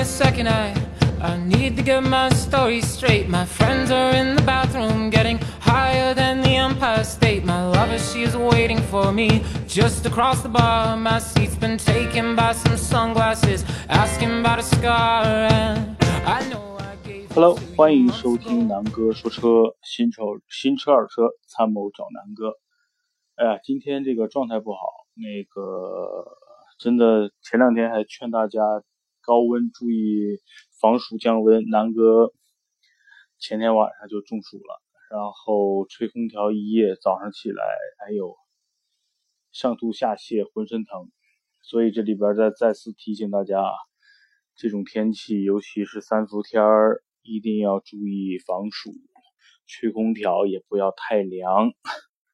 a second, I I need to get my story straight. My friends are in the bathroom, getting higher than the Empire State. My lover, she is waiting for me just across the bar. My seat's been taken by some sunglasses, asking about a scar. And I know I gave. Hello，欢迎收听南哥说车，新车新车二手车参谋找南哥。哎呀，今天这个状态不好，那个真的前两天还劝大家 高温注意。防暑降温，南哥前天晚上就中暑了，然后吹空调一夜，早上起来，哎呦，上吐下泻，浑身疼。所以这里边再再次提醒大家啊，这种天气，尤其是三伏天儿，一定要注意防暑，吹空调也不要太凉，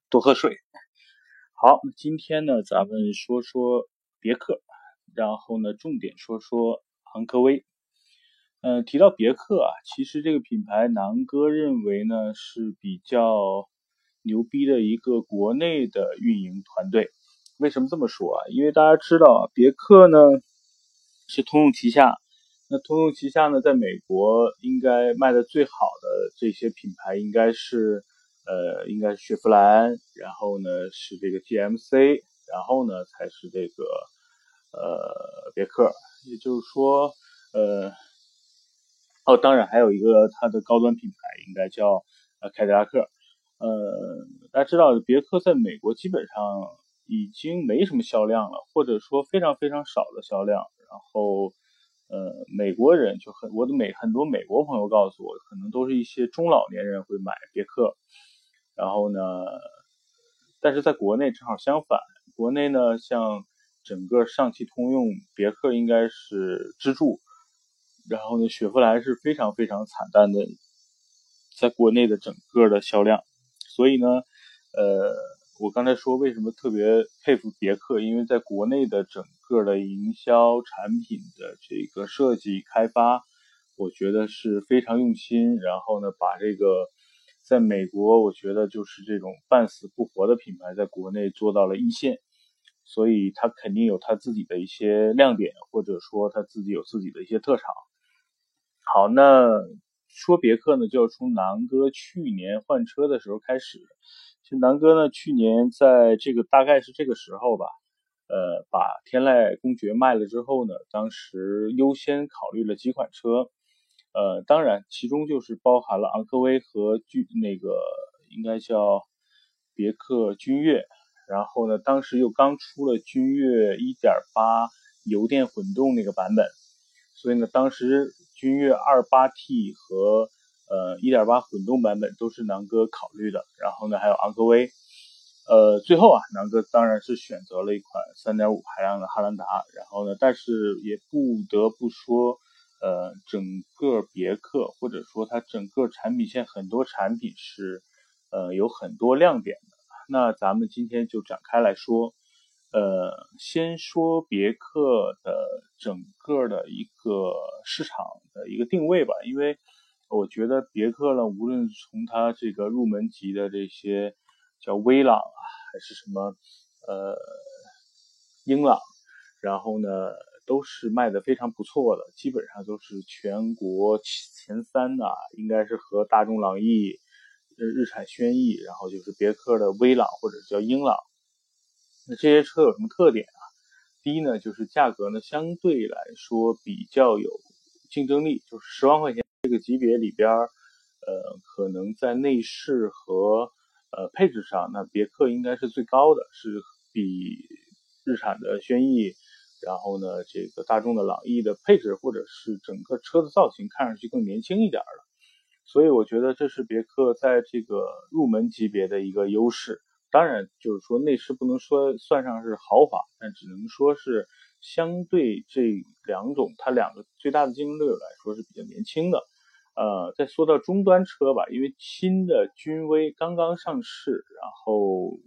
多喝水。好，今天呢，咱们说说别克，然后呢，重点说说昂科威。嗯，提到别克啊，其实这个品牌，南哥认为呢是比较牛逼的一个国内的运营团队。为什么这么说啊？因为大家知道啊，别克呢是通用旗下，那通用旗下呢，在美国应该卖的最好的这些品牌，应该是呃，应该是雪佛兰，然后呢是这个 GMC，然后呢才是这个呃别克。也就是说，呃。哦，当然还有一个它的高端品牌，应该叫呃凯迪拉克。呃，大家知道别克在美国基本上已经没什么销量了，或者说非常非常少的销量。然后，呃，美国人就很我的美很多美国朋友告诉我，可能都是一些中老年人会买别克。然后呢，但是在国内正好相反，国内呢像整个上汽通用、别克应该是支柱。然后呢，雪佛兰是非常非常惨淡的，在国内的整个的销量。所以呢，呃，我刚才说为什么特别佩服别克，因为在国内的整个的营销产品的这个设计开发，我觉得是非常用心。然后呢，把这个在美国，我觉得就是这种半死不活的品牌，在国内做到了一线。所以它肯定有它自己的一些亮点，或者说它自己有自己的一些特长。好，那说别克呢，就要从南哥去年换车的时候开始。其实南哥呢，去年在这个大概是这个时候吧，呃，把天籁公爵卖了之后呢，当时优先考虑了几款车，呃，当然其中就是包含了昂科威和君那个应该叫别克君越，然后呢，当时又刚出了君越1.8油电混动那个版本，所以呢，当时。君越 2.8T 和呃1.8混动版本都是南哥考虑的，然后呢还有昂科威，呃最后啊南哥当然是选择了一款3.5排量的汉兰达，然后呢但是也不得不说，呃整个别克或者说它整个产品线很多产品是呃有很多亮点的，那咱们今天就展开来说。呃，先说别克的整个的一个市场的一个定位吧，因为我觉得别克呢，无论从它这个入门级的这些叫威朗啊，还是什么呃英朗，然后呢都是卖的非常不错的，基本上都是全国前三啊，应该是和大众朗逸、日产轩逸，然后就是别克的威朗或者叫英朗。那这些车有什么特点啊？第一呢，就是价格呢相对来说比较有竞争力，就是十万块钱这个级别里边，呃，可能在内饰和呃配置上，那别克应该是最高的，是比日产的轩逸，然后呢这个大众的朗逸的配置或者是整个车的造型看上去更年轻一点的，所以我觉得这是别克在这个入门级别的一个优势。当然，就是说内饰不能说算上是豪华，但只能说是相对这两种它两个最大的竞争对手来说是比较年轻的。呃，再说到中端车吧，因为新的君威刚刚上市，然后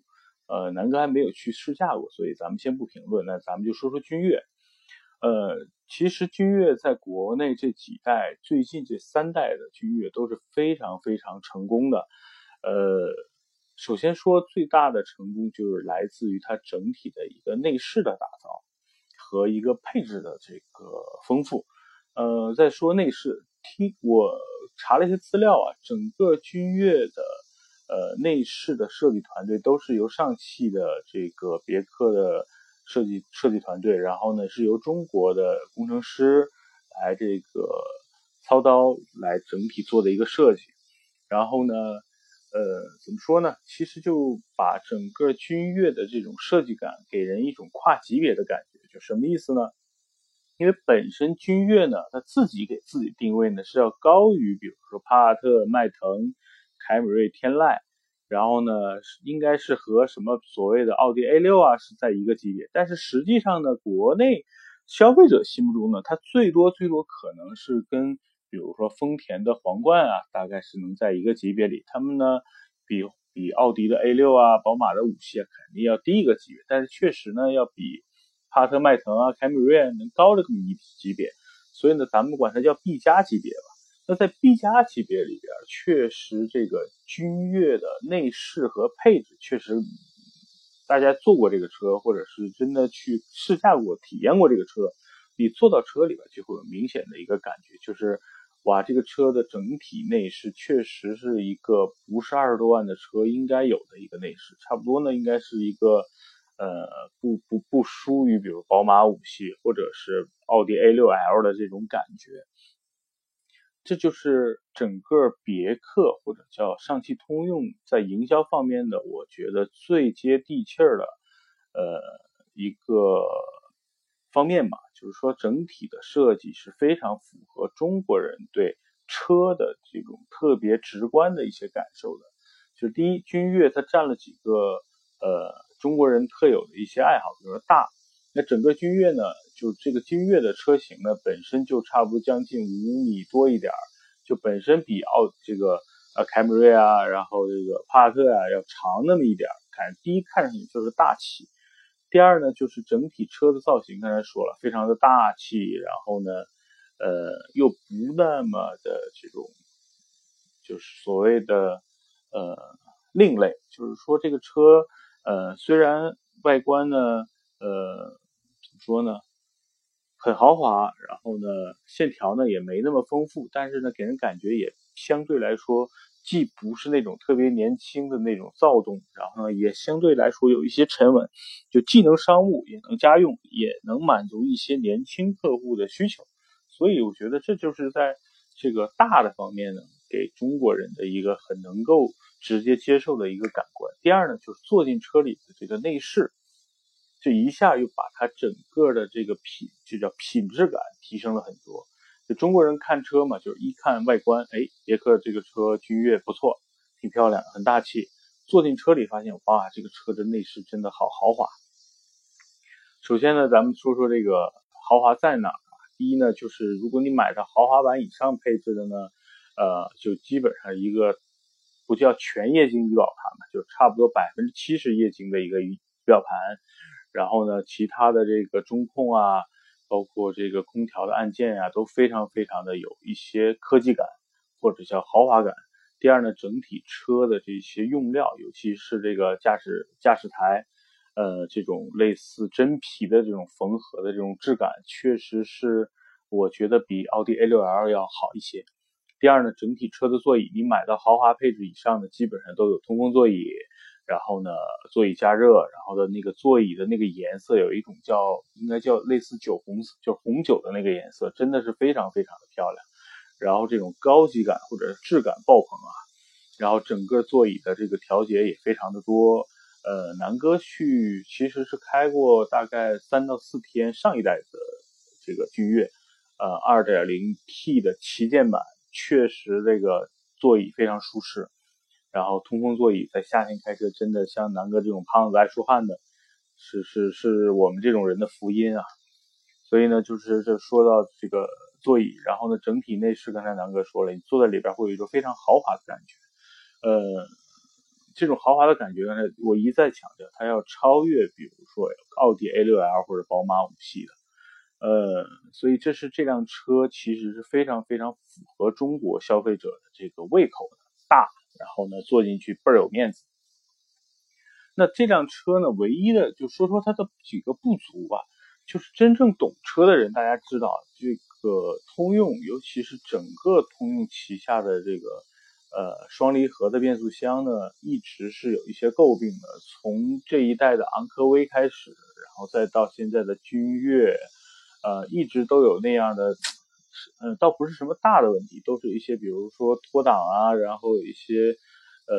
呃南哥还没有去试驾过，所以咱们先不评论。那咱们就说说君越。呃，其实君越在国内这几代，最近这三代的君越都是非常非常成功的。呃。首先说最大的成功就是来自于它整体的一个内饰的打造和一个配置的这个丰富。呃，再说内饰，听我查了一些资料啊，整个君越的呃内饰的设计团队都是由上汽的这个别克的设计设计团队，然后呢是由中国的工程师来这个操刀来整体做的一个设计，然后呢。呃，怎么说呢？其实就把整个君越的这种设计感给人一种跨级别的感觉，就什么意思呢？因为本身君越呢，它自己给自己定位呢是要高于，比如说帕萨特、迈腾、凯美瑞、天籁，然后呢，应该是和什么所谓的奥迪 A 六啊是在一个级别。但是实际上呢，国内消费者心目中呢，它最多最多可能是跟。比如说丰田的皇冠啊，大概是能在一个级别里，他们呢比比奥迪的 A 六啊、宝马的五系啊肯定要低一个级别，但是确实呢要比帕特、迈腾啊、凯美瑞能高这么一级别，所以呢咱们管它叫 B 加级别吧。那在 B 加级别里边，确实这个君越的内饰和配置，确实大家坐过这个车，或者是真的去试驾过、体验过这个车，你坐到车里边就会有明显的一个感觉，就是。哇，这个车的整体内饰确实是一个不是二十多万的车应该有的一个内饰，差不多呢，应该是一个呃不不不输于比如宝马五系或者是奥迪 A6L 的这种感觉。这就是整个别克或者叫上汽通用在营销方面的，我觉得最接地气儿的呃一个方面吧。就是说，整体的设计是非常符合中国人对车的这种特别直观的一些感受的。就是第一，君越它占了几个呃中国人特有的一些爱好，比如说大。那整个君越呢，就这个君越的车型呢，本身就差不多将近五米多一点儿，就本身比奥这个呃凯美瑞啊，然后这个帕萨特啊要长那么一点儿。看第一看上去就是大气。第二呢，就是整体车的造型，刚才说了，非常的大气，然后呢，呃，又不那么的这种，就是所谓的呃另类，就是说这个车，呃，虽然外观呢，呃，怎么说呢，很豪华，然后呢，线条呢也没那么丰富，但是呢，给人感觉也相对来说。既不是那种特别年轻的那种躁动，然后呢，也相对来说有一些沉稳，就既能商务，也能家用，也能满足一些年轻客户的需求。所以我觉得这就是在这个大的方面呢，给中国人的一个很能够直接接受的一个感官。第二呢，就是坐进车里的这个内饰，这一下又把它整个的这个品，就叫品质感提升了很多。就中国人看车嘛，就是一看外观，哎，别克这个车君越不错，挺漂亮，很大气。坐进车里发现，哇，这个车的内饰真的好豪华。首先呢，咱们说说这个豪华在哪儿啊？第一呢，就是如果你买的豪华版以上配置的呢，呃，就基本上一个不叫全液晶仪表盘嘛，就差不多百分之七十液晶的一个仪表盘。然后呢，其他的这个中控啊。包括这个空调的按键呀，都非常非常的有一些科技感，或者叫豪华感。第二呢，整体车的这些用料，尤其是这个驾驶驾驶台，呃，这种类似真皮的这种缝合的这种质感，确实是我觉得比奥迪 A6L 要好一些。第二呢，整体车的座椅，你买到豪华配置以上的，基本上都有通风座椅。然后呢，座椅加热，然后的那个座椅的那个颜色有一种叫应该叫类似酒红色，就红酒的那个颜色，真的是非常非常的漂亮。然后这种高级感或者质感爆棚啊。然后整个座椅的这个调节也非常的多。呃，南哥去其实是开过大概三到四天上一代的这个君越，呃，2.0T 的旗舰版，确实这个座椅非常舒适。然后通风座椅在夏天开车真的像南哥这种胖子爱出汗的，是是是我们这种人的福音啊！所以呢，就是这说到这个座椅，然后呢，整体内饰刚才南哥说了，你坐在里边会有一种非常豪华的感觉。呃，这种豪华的感觉呢，我一再强调，它要超越比如说奥迪 A6L 或者宝马五系的。呃，所以这是这辆车其实是非常非常符合中国消费者的这个胃口的，大。然后呢，坐进去倍儿有面子。那这辆车呢，唯一的就说说它的几个不足吧，就是真正懂车的人，大家知道，这个通用，尤其是整个通用旗下的这个呃双离合的变速箱呢，一直是有一些诟病的。从这一代的昂科威开始，然后再到现在的君越，呃，一直都有那样的，嗯，倒不是什么大的问题，都是一些比如说脱档啊，然后有一些呃，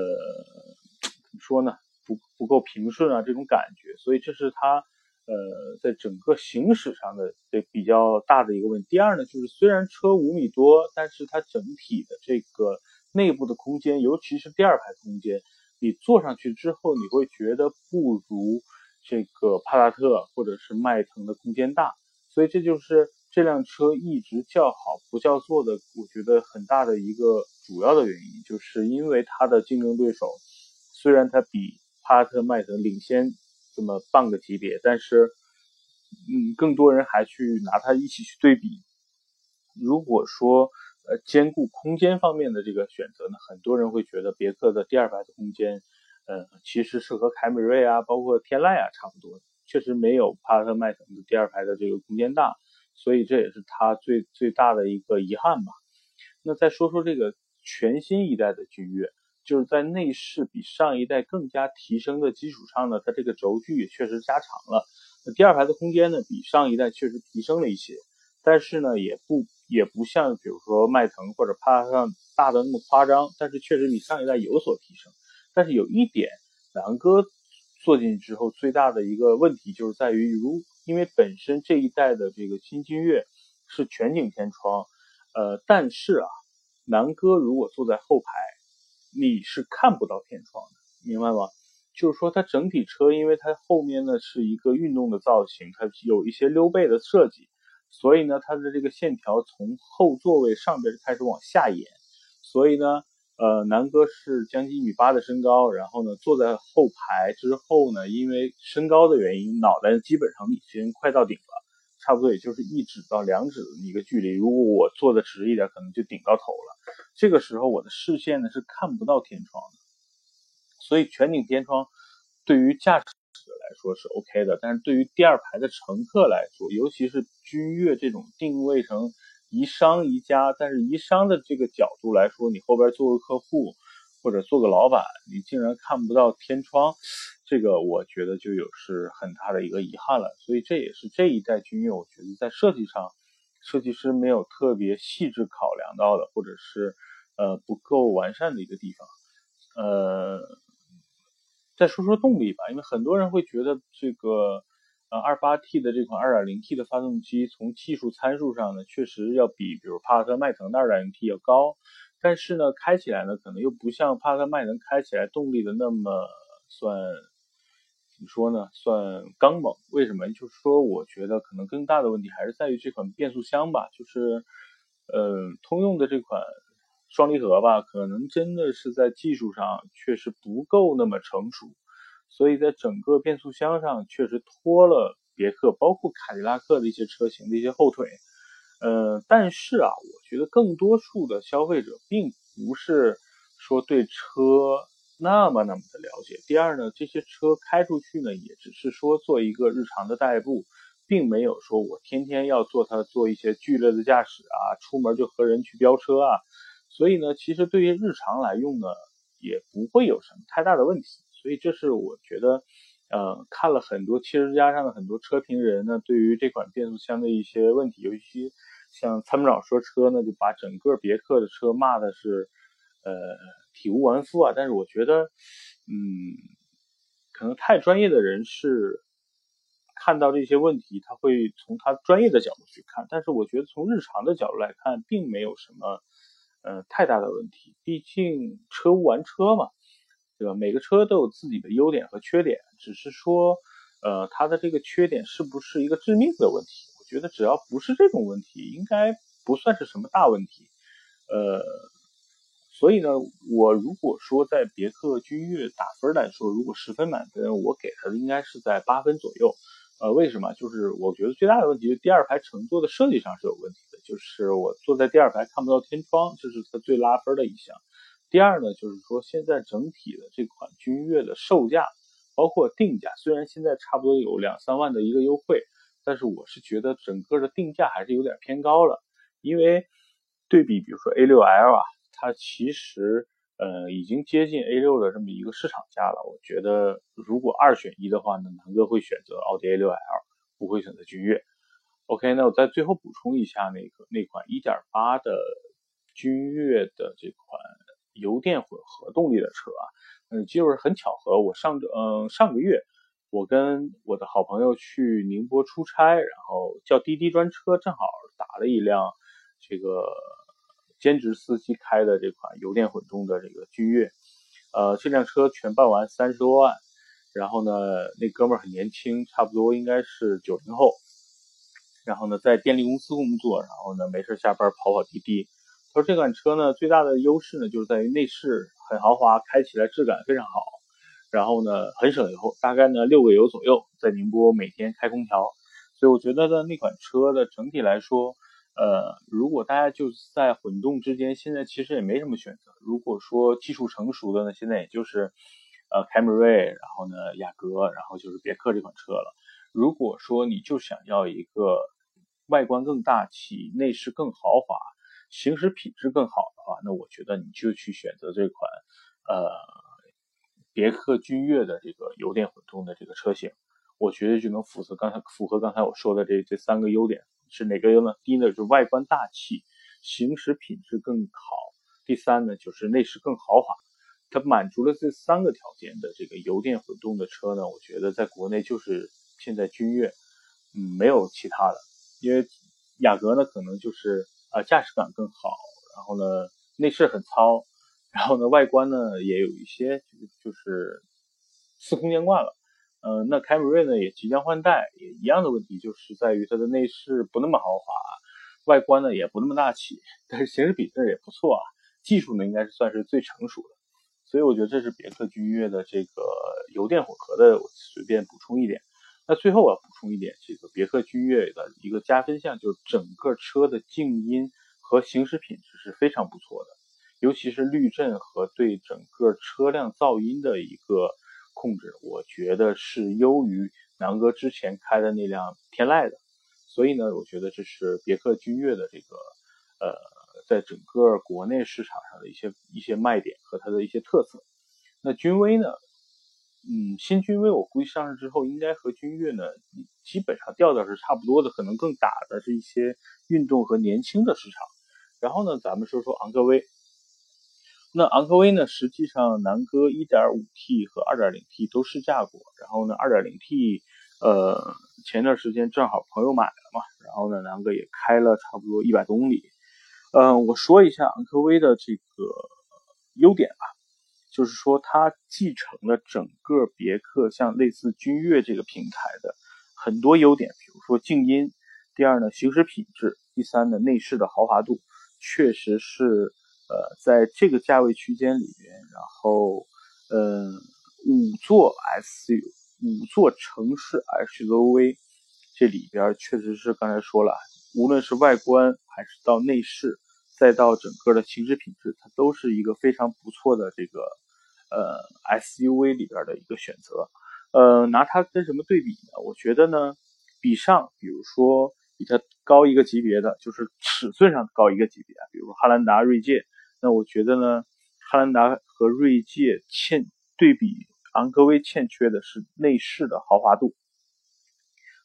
怎么说呢，不不够平顺啊这种感觉，所以这是它。呃，在整个行驶上的这比较大的一个问题。第二呢，就是虽然车五米多，但是它整体的这个内部的空间，尤其是第二排空间，你坐上去之后，你会觉得不如这个帕萨特或者是迈腾的空间大。所以这就是这辆车一直叫好不叫座的，我觉得很大的一个主要的原因，就是因为它的竞争对手虽然它比帕萨特、迈腾领先。这么半个级别，但是，嗯，更多人还去拿它一起去对比。如果说，呃，兼顾空间方面的这个选择呢，很多人会觉得别克的第二排的空间，呃，其实是和凯美瑞啊，包括天籁啊差不多，确实没有帕萨特、迈腾的第二排的这个空间大，所以这也是它最最大的一个遗憾吧。那再说说这个全新一代的君越。就是在内饰比上一代更加提升的基础上呢，它这个轴距也确实加长了。那第二排的空间呢，比上一代确实提升了一些，但是呢，也不也不像比如说迈腾或者帕萨特大的那么夸张，但是确实比上一代有所提升。但是有一点，南哥坐进去之后最大的一个问题就是在于，如因为本身这一代的这个新君越是全景天窗，呃，但是啊，南哥如果坐在后排。你是看不到天窗的，明白吗？就是说，它整体车，因为它后面呢是一个运动的造型，它有一些溜背的设计，所以呢，它的这个线条从后座位上边开始往下延。所以呢，呃，南哥是将近一米八的身高，然后呢，坐在后排之后呢，因为身高的原因，脑袋基本上已经快到顶了，差不多也就是一指到两指的一个距离。如果我坐的直一点，可能就顶到头了。这个时候我的视线呢是看不到天窗的，所以全景天窗对于驾驶者来说是 OK 的，但是对于第二排的乘客来说，尤其是君越这种定位成宜商宜家，但是宜商的这个角度来说，你后边做个客户或者做个老板，你竟然看不到天窗，这个我觉得就有是很大的一个遗憾了。所以这也是这一代君越，我觉得在设计上。设计师没有特别细致考量到的，或者是呃不够完善的一个地方。呃，再说说动力吧，因为很多人会觉得这个呃二八 T 的这款二点零 T 的发动机从技术参数上呢，确实要比比如帕萨特、迈腾的二点零 T 要高，但是呢，开起来呢，可能又不像帕萨特、迈腾开起来动力的那么算。怎么说呢？算刚猛？为什么？就是说，我觉得可能更大的问题还是在于这款变速箱吧。就是，呃，通用的这款双离合吧，可能真的是在技术上确实不够那么成熟，所以在整个变速箱上确实拖了别克，包括凯迪拉克的一些车型的一些后腿。呃，但是啊，我觉得更多数的消费者并不是说对车。那么那么的了解。第二呢，这些车开出去呢，也只是说做一个日常的代步，并没有说我天天要做它做一些剧烈的驾驶啊，出门就和人去飙车啊。所以呢，其实对于日常来用呢，也不会有什么太大的问题。所以这是我觉得，呃，看了很多汽车之家上的很多车评人呢，对于这款变速箱的一些问题，尤其像参谋长说车呢，就把整个别克的车骂的是，呃。体无完肤啊！但是我觉得，嗯，可能太专业的人士看到这些问题，他会从他专业的角度去看。但是我觉得从日常的角度来看，并没有什么，呃，太大的问题。毕竟车无完车嘛，对吧？每个车都有自己的优点和缺点，只是说，呃，它的这个缺点是不是一个致命的问题？我觉得只要不是这种问题，应该不算是什么大问题，呃。所以呢，我如果说在别克君越打分来说，如果十分满分，我给它的应该是在八分左右。呃，为什么？就是我觉得最大的问题，是第二排乘坐的设计上是有问题的，就是我坐在第二排看不到天窗，这是它最拉分的一项。第二呢，就是说现在整体的这款君越的售价，包括定价，虽然现在差不多有两三万的一个优惠，但是我是觉得整个的定价还是有点偏高了。因为对比，比如说 A6L 啊，它其实呃已经接近 A6 的这么一个市场价了。我觉得如果二选一的话呢，南哥会选择奥迪 A6L，不会选择君越。OK，那我再最后补充一下那个那款1.8的君越的这款油电混合动力的车啊，嗯，就是很巧合，我上周嗯上个月我跟我的好朋友去宁波出差，然后叫滴滴专车，正好打了一辆这个兼职司机开的这款油电混动的这个君越，呃，这辆车全办完三十多万，然后呢，那哥们儿很年轻，差不多应该是九零后。然后呢，在电力公司工作，然后呢，没事下班跑跑滴滴。他说这款车呢，最大的优势呢，就是在于内饰很豪华，开起来质感非常好。然后呢，很省油，大概呢六个油左右，在宁波每天开空调。所以我觉得呢，那款车的整体来说，呃，如果大家就在混动之间，现在其实也没什么选择。如果说技术成熟的呢，现在也就是呃凯美瑞，然后呢雅阁，然后就是别克这款车了。如果说你就想要一个外观更大气、内饰更豪华、行驶品质更好的话，那我觉得你就去选择这款呃别克君越的这个油电混动的这个车型，我觉得就能符合刚才符合刚才我说的这这三个优点是哪个优呢？第一呢是外观大气，行驶品质更好；第三呢就是内饰更豪华。它满足了这三个条件的这个油电混动的车呢，我觉得在国内就是。现在君越，嗯，没有其他的，因为雅阁呢，可能就是啊驾驶感更好，然后呢内饰很糙，然后呢外观呢也有一些就是司空见惯了，嗯，那凯美瑞呢也即将换代，也一样的问题，就是在于它的内饰不那么豪华，外观呢也不那么大气，但是行驶品质也不错啊，技术呢应该是算是最成熟的，所以我觉得这是别克君越的这个油电混合的，我随便补充一点。那最后我要补充一点，这个别克君越的一个加分项就是整个车的静音和行驶品质是非常不错的，尤其是滤震和对整个车辆噪音的一个控制，我觉得是优于南哥之前开的那辆天籁的。所以呢，我觉得这是别克君越的这个呃，在整个国内市场上的一些一些卖点和它的一些特色。那君威呢？嗯，新君威我估计上市之后，应该和君越呢基本上调调是差不多的，可能更打的是一些运动和年轻的市场。然后呢，咱们说说昂科威。那昂科威呢，实际上南哥 1.5T 和 2.0T 都试驾过，然后呢，2.0T 呃前段时间正好朋友买了嘛，然后呢，南哥也开了差不多一百公里。嗯，我说一下昂科威的这个优点吧。就是说，它继承了整个别克像类似君越这个平台的很多优点，比如说静音，第二呢行驶品质，第三呢内饰的豪华度，确实是呃在这个价位区间里边，然后嗯五座 SUV 五座城市 SUV 这里边确实是刚才说了，无论是外观还是到内饰。再到整个的行驶品质，它都是一个非常不错的这个呃 SUV 里边的一个选择。呃，拿它跟什么对比呢？我觉得呢，比上，比如说比它高一个级别的，就是尺寸上高一个级别，比如汉兰达、锐界。那我觉得呢，汉兰达和锐界欠对比昂科威欠缺的是内饰的豪华度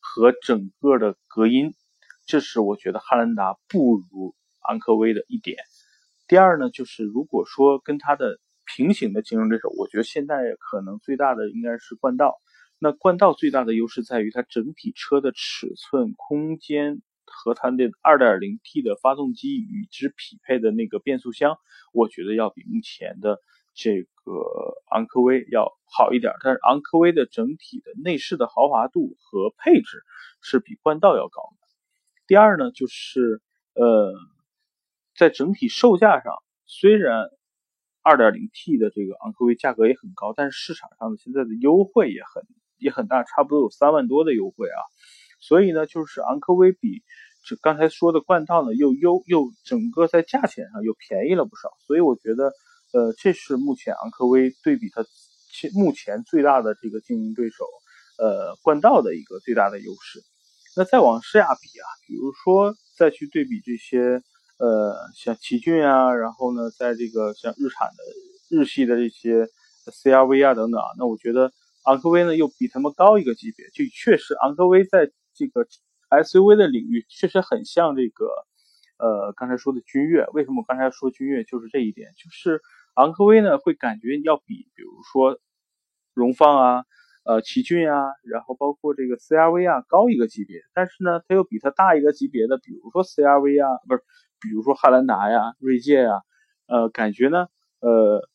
和整个的隔音，这是我觉得汉兰达不如。昂科威的一点，第二呢，就是如果说跟它的平行的竞争对手，我觉得现在可能最大的应该是冠道。那冠道最大的优势在于它整体车的尺寸、空间和它的 2.0T 的发动机与之匹配的那个变速箱，我觉得要比目前的这个昂科威要好一点。但是昂科威的整体的内饰的豪华度和配置是比冠道要高的。第二呢，就是呃。在整体售价上，虽然 2.0T 的这个昂科威价格也很高，但是市场上的现在的优惠也很也很大，差不多有三万多的优惠啊。所以呢，就是昂科威比就刚才说的冠道呢又优又整个在价钱上又便宜了不少。所以我觉得，呃，这是目前昂科威对比它其目前最大的这个竞争对手，呃，冠道的一个最大的优势。那再往下比啊，比如说再去对比这些。呃，像奇骏啊，然后呢，在这个像日产的日系的这些 CRV 啊等等啊，那我觉得昂科威呢又比他们高一个级别，就确实昂科威在这个 SUV 的领域确实很像这个呃刚才说的君越。为什么我刚才说君越就是这一点，就是昂科威呢会感觉要比比如说荣放啊。呃，奇骏啊，然后包括这个 CRV 啊，高一个级别，但是呢，它又比它大一个级别的，比如说 CRV 啊，不是，比如说汉兰达呀、锐界呀，呃，感觉呢，呃，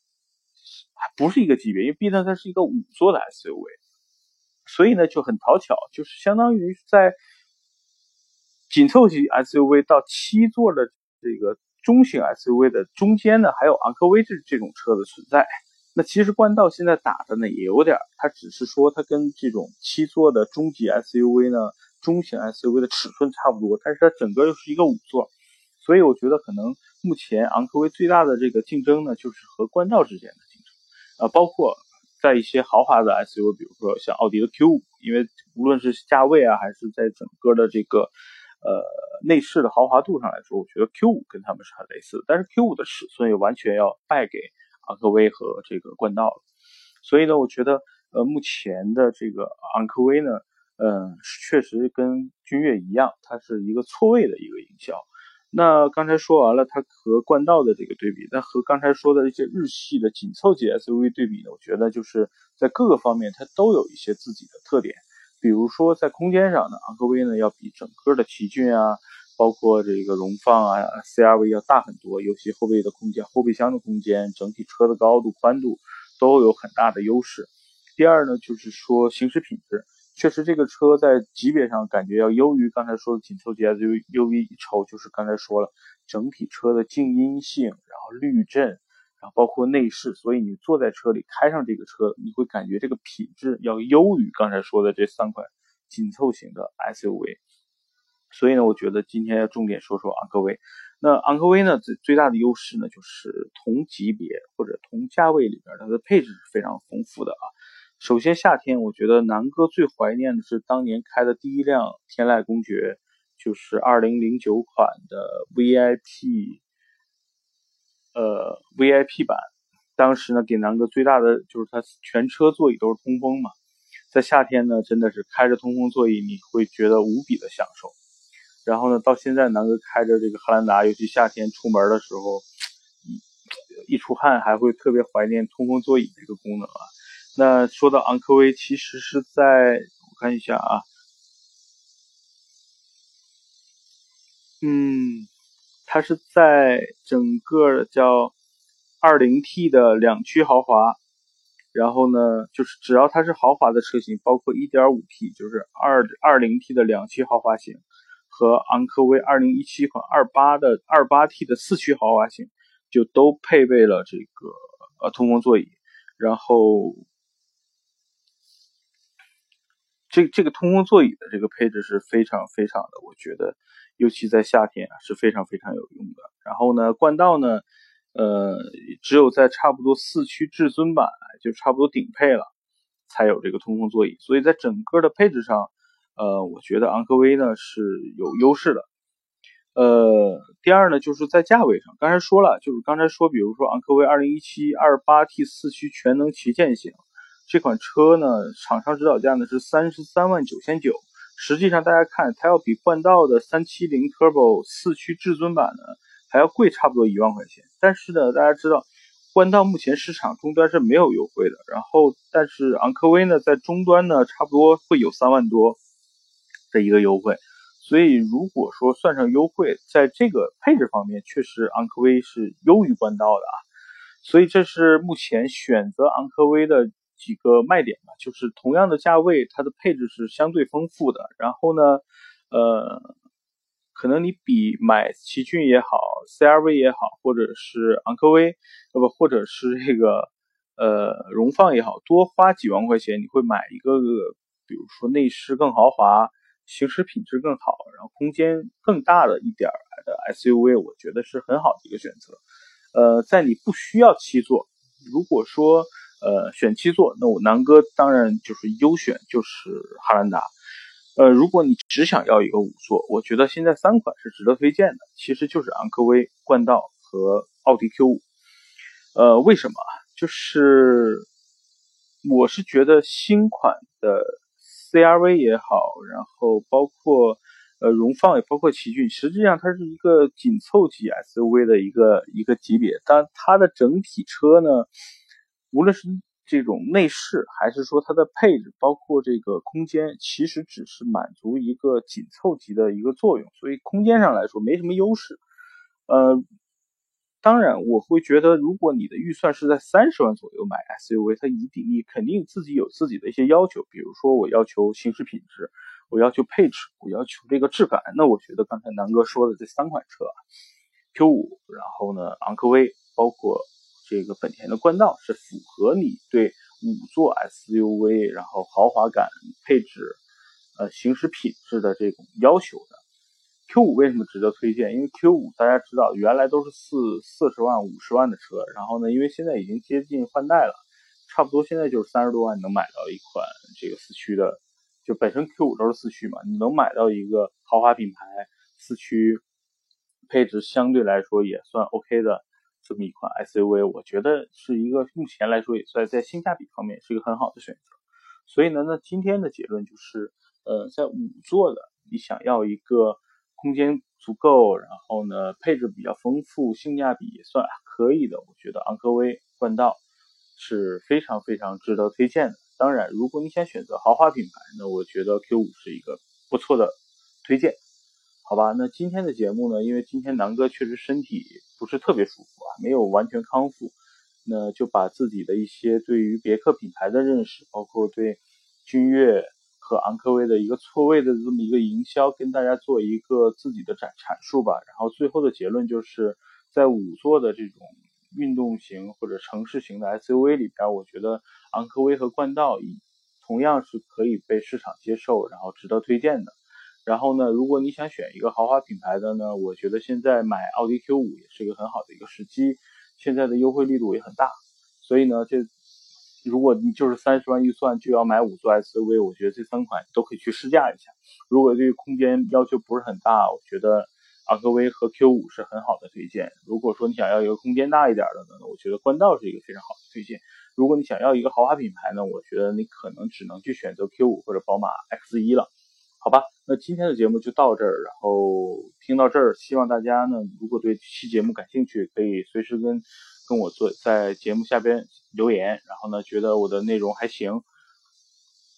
还不是一个级别，因为毕竟它是一个五座的 SUV，所以呢就很讨巧，就是相当于在紧凑级 SUV 到七座的这个中型 SUV 的中间呢，还有昂科威这这种车的存在。那其实冠道现在打的呢也有点，它只是说它跟这种七座的中级 SUV 呢，中型 SUV 的尺寸差不多，但是它整个又是一个五座，所以我觉得可能目前昂科威最大的这个竞争呢，就是和冠道之间的竞争，呃，包括在一些豪华的 SUV，比如说像奥迪的 Q5，因为无论是价位啊，还是在整个的这个呃内饰的豪华度上来说，我觉得 Q5 跟他们是很类似的，但是 Q5 的尺寸也完全要败给。昂科威和这个冠道了，所以呢，我觉得呃，目前的这个昂科威呢，嗯，确实跟君越一样，它是一个错位的一个营销。那刚才说完了它和冠道的这个对比，那和刚才说的一些日系的紧凑级 SUV 对比呢，我觉得就是在各个方面它都有一些自己的特点。比如说在空间上呢，昂科威呢要比整个的奇骏啊。包括这个荣放啊，CRV 要大很多，尤其后备的空间、后备箱的空间、整体车的高度、宽度都有很大的优势。第二呢，就是说行驶品质，确实这个车在级别上感觉要优于刚才说的紧凑级 SUV，优于一筹。就是刚才说了，整体车的静音性，然后滤震，然后包括内饰，所以你坐在车里开上这个车，你会感觉这个品质要优于刚才说的这三款紧凑型的 SUV。所以呢，我觉得今天要重点说说昂科威。那昂科威呢，最最大的优势呢，就是同级别或者同价位里边，它的配置是非常丰富的啊。首先，夏天我觉得南哥最怀念的是当年开的第一辆天籁公爵，就是2009款的 VIP，呃 VIP 版。当时呢，给南哥最大的就是它全车座椅都是通风嘛，在夏天呢，真的是开着通风座椅，你会觉得无比的享受。然后呢，到现在南哥开着这个汉兰达，尤其夏天出门的时候，一出汗还会特别怀念通风座椅这个功能啊。那说到昂科威，其实是在我看一下啊，嗯，它是在整个叫二零 T 的两驱豪华，然后呢，就是只要它是豪华的车型，包括一点五 T，就是二二零 T 的两驱豪华型。和昂科威2017款28的 28T 的四驱豪华型，就都配备了这个呃通风座椅，然后这这个通风座椅的这个配置是非常非常的，我觉得尤其在夏天啊是非常非常有用的。然后呢，冠道呢，呃，只有在差不多四驱至尊版就差不多顶配了，才有这个通风座椅，所以在整个的配置上。呃，我觉得昂科威呢是有优势的。呃，第二呢，就是在价位上，刚才说了，就是刚才说，比如说昂科威2017 28T 四驱全能旗舰型这款车呢，厂商指导价呢是三十三万九千九。实际上，大家看它要比冠道的370 Turbo 四驱至尊版呢还要贵差不多一万块钱。但是呢，大家知道冠道目前市场终端是没有优惠的，然后但是昂科威呢在终端呢差不多会有三万多。的一个优惠，所以如果说算上优惠，在这个配置方面，确实昂科威是优于冠道的啊。所以这是目前选择昂科威的几个卖点吧，就是同样的价位，它的配置是相对丰富的。然后呢，呃，可能你比买奇骏也好，CRV 也好，或者是昂科威，呃不，或者是这个呃荣放也好，多花几万块钱，你会买一个，比如说内饰更豪华。行驶品质更好，然后空间更大的一点儿的 SUV，我觉得是很好的一个选择。呃，在你不需要七座，如果说呃选七座，那我南哥当然就是优选就是汉兰达。呃，如果你只想要一个五座，我觉得现在三款是值得推荐的，其实就是昂科威、冠道和奥迪 Q 五。呃，为什么？就是我是觉得新款的 CRV 也好，然后包括呃荣放也包括奇骏，实际上它是一个紧凑级 SUV 的一个一个级别，但它的整体车呢，无论是这种内饰还是说它的配置，包括这个空间，其实只是满足一个紧凑级的一个作用，所以空间上来说没什么优势。呃，当然我会觉得，如果你的预算是在三十万左右买 SUV，它一定你肯定自己有自己的一些要求，比如说我要求行驶品质，我要求配置，我要求这个质感。那我觉得刚才南哥说的这三款车，Q 五，然后呢昂科威，包括。这个本田的冠道是符合你对五座 SUV，然后豪华感、配置、呃行驶品质的这种要求的。Q 五为什么值得推荐？因为 Q 五大家知道原来都是四四十万、五十万的车，然后呢，因为现在已经接近换代了，差不多现在就是三十多万能买到一款这个四驱的，就本身 Q 五都是四驱嘛，你能买到一个豪华品牌四驱，配置相对来说也算 OK 的。这么一款 SUV，我觉得是一个目前来说也算在性价比方面是一个很好的选择。所以呢，那今天的结论就是，呃，在五座的，你想要一个空间足够，然后呢配置比较丰富，性价比也算可以的，我觉得昂科威、冠道是非常非常值得推荐的。当然，如果你想选择豪华品牌，那我觉得 Q 五是一个不错的推荐。好吧，那今天的节目呢？因为今天南哥确实身体不是特别舒服啊，没有完全康复，那就把自己的一些对于别克品牌的认识，包括对君越和昂科威的一个错位的这么一个营销，跟大家做一个自己的展阐述吧。然后最后的结论就是，在五座的这种运动型或者城市型的 SUV 里边，我觉得昂科威和冠道同样是可以被市场接受，然后值得推荐的。然后呢，如果你想选一个豪华品牌的呢，我觉得现在买奥迪 Q 五也是一个很好的一个时机，现在的优惠力度也很大。所以呢，这如果你就是三十万预算就要买五座 SUV，我觉得这三款都可以去试驾一下。如果对空间要求不是很大，我觉得昂科威和 Q 五是很好的推荐。如果说你想要一个空间大一点的呢，我觉得冠道是一个非常好的推荐。如果你想要一个豪华品牌呢，我觉得你可能只能去选择 Q 五或者宝马 X 一了。好吧，那今天的节目就到这儿。然后听到这儿，希望大家呢，如果对这期节目感兴趣，可以随时跟跟我做在节目下边留言。然后呢，觉得我的内容还行，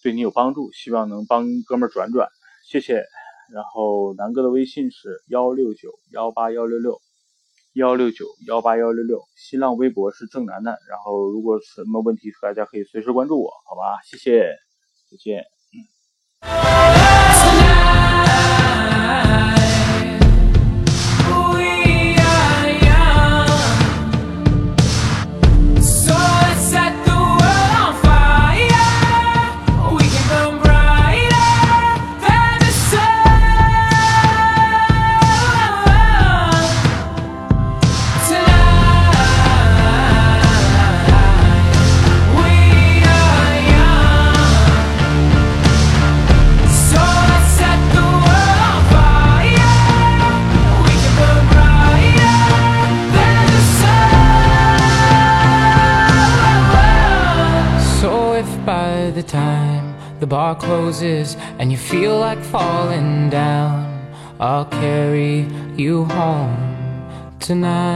对你有帮助，希望能帮哥们儿转转，谢谢。然后南哥的微信是幺六九幺八幺六六幺六九幺八幺六六，新浪微博是郑楠楠。然后如果什么问题，大家可以随时关注我，好吧？谢谢，再见，tonight.